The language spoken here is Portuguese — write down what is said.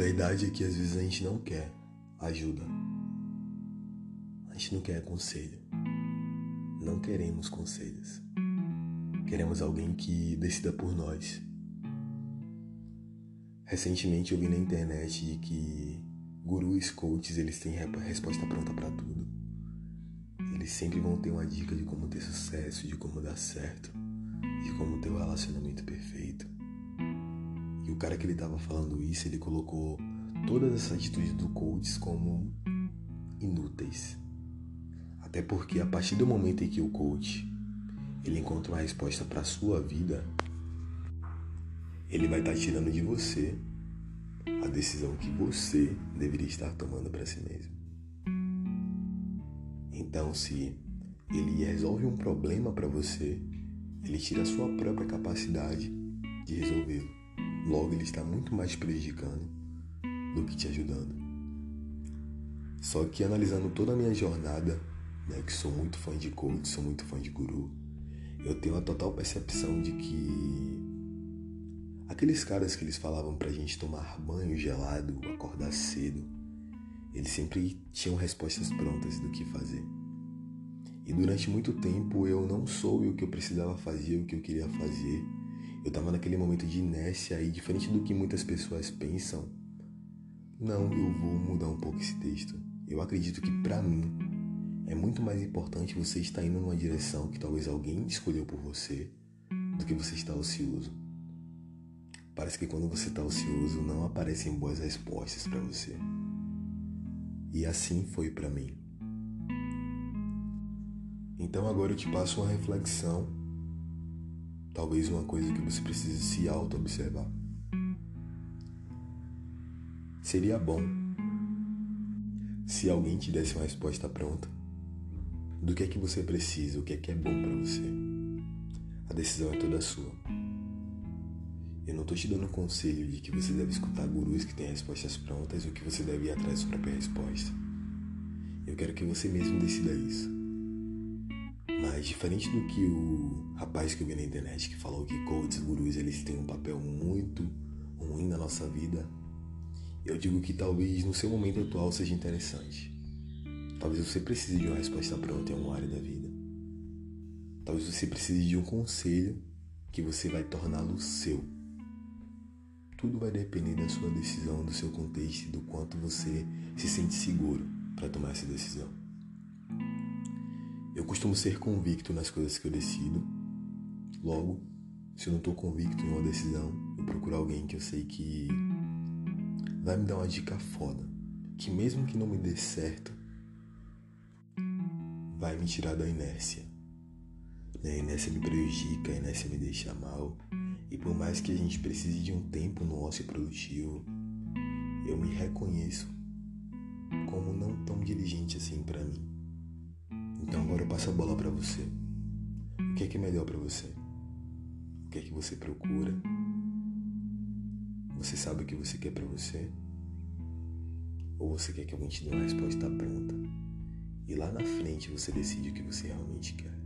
verdade é que às vezes a gente não quer ajuda. A gente não quer conselho. Não queremos conselhos. Queremos alguém que decida por nós. Recentemente eu vi na internet de que gurus, coaches, eles têm resposta pronta para tudo. Eles sempre vão ter uma dica de como ter sucesso, de como dar certo, de como ter o um relacionamento perfeito. E o cara que ele tava falando isso, ele colocou todas essas atitudes do coach como inúteis. Até porque a partir do momento em que o coach ele encontra uma resposta para a sua vida, ele vai estar tá tirando de você a decisão que você deveria estar tomando para si mesmo. Então, se ele resolve um problema para você, ele tira a sua própria capacidade de resolvê-lo. Logo, ele está muito mais prejudicando do que te ajudando. Só que analisando toda a minha jornada, né, que sou muito fã de coach, sou muito fã de guru, eu tenho a total percepção de que aqueles caras que eles falavam pra gente tomar banho gelado, acordar cedo, eles sempre tinham respostas prontas do que fazer. E durante muito tempo eu não soube o que eu precisava fazer, o que eu queria fazer. Eu estava naquele momento de inércia e diferente do que muitas pessoas pensam, não, eu vou mudar um pouco esse texto. Eu acredito que para mim é muito mais importante você estar indo numa direção que talvez alguém escolheu por você do que você estar ocioso. Parece que quando você está ocioso não aparecem boas respostas para você. E assim foi para mim. Então agora eu te passo uma reflexão, talvez uma coisa que você precise se auto-observar. Seria bom se alguém te desse uma resposta pronta do que é que você precisa, o que é que é bom para você. A decisão é toda sua. Eu não estou te dando conselho de que você deve escutar gurus que têm respostas prontas ou que você deve ir atrás da própria resposta. Eu quero que você mesmo decida isso. Mas diferente do que o rapaz que eu vi na internet que falou que coaches, gurus, eles têm um papel muito ruim na nossa vida, eu digo que talvez no seu momento atual seja interessante. Talvez você precise de uma resposta pronta em alguma área da vida. Talvez você precise de um conselho que você vai torná-lo seu. Tudo vai depender da sua decisão, do seu contexto e do quanto você se sente seguro para tomar essa decisão. Eu costumo ser convicto nas coisas que eu decido. Logo, se eu não estou convicto em uma decisão, eu procuro alguém que eu sei que vai me dar uma dica foda. Que mesmo que não me dê certo, vai me tirar da inércia. A inércia me prejudica, a inércia me deixa mal. E por mais que a gente precise de um tempo no ócio produtivo, eu me reconheço como não tão diligente assim para mim. Então agora eu passo a bola para você. O que é que é melhor para você? O que é que você procura? Você sabe o que você quer para você? Ou você quer que alguém te dê uma resposta pronta? E lá na frente você decide o que você realmente quer.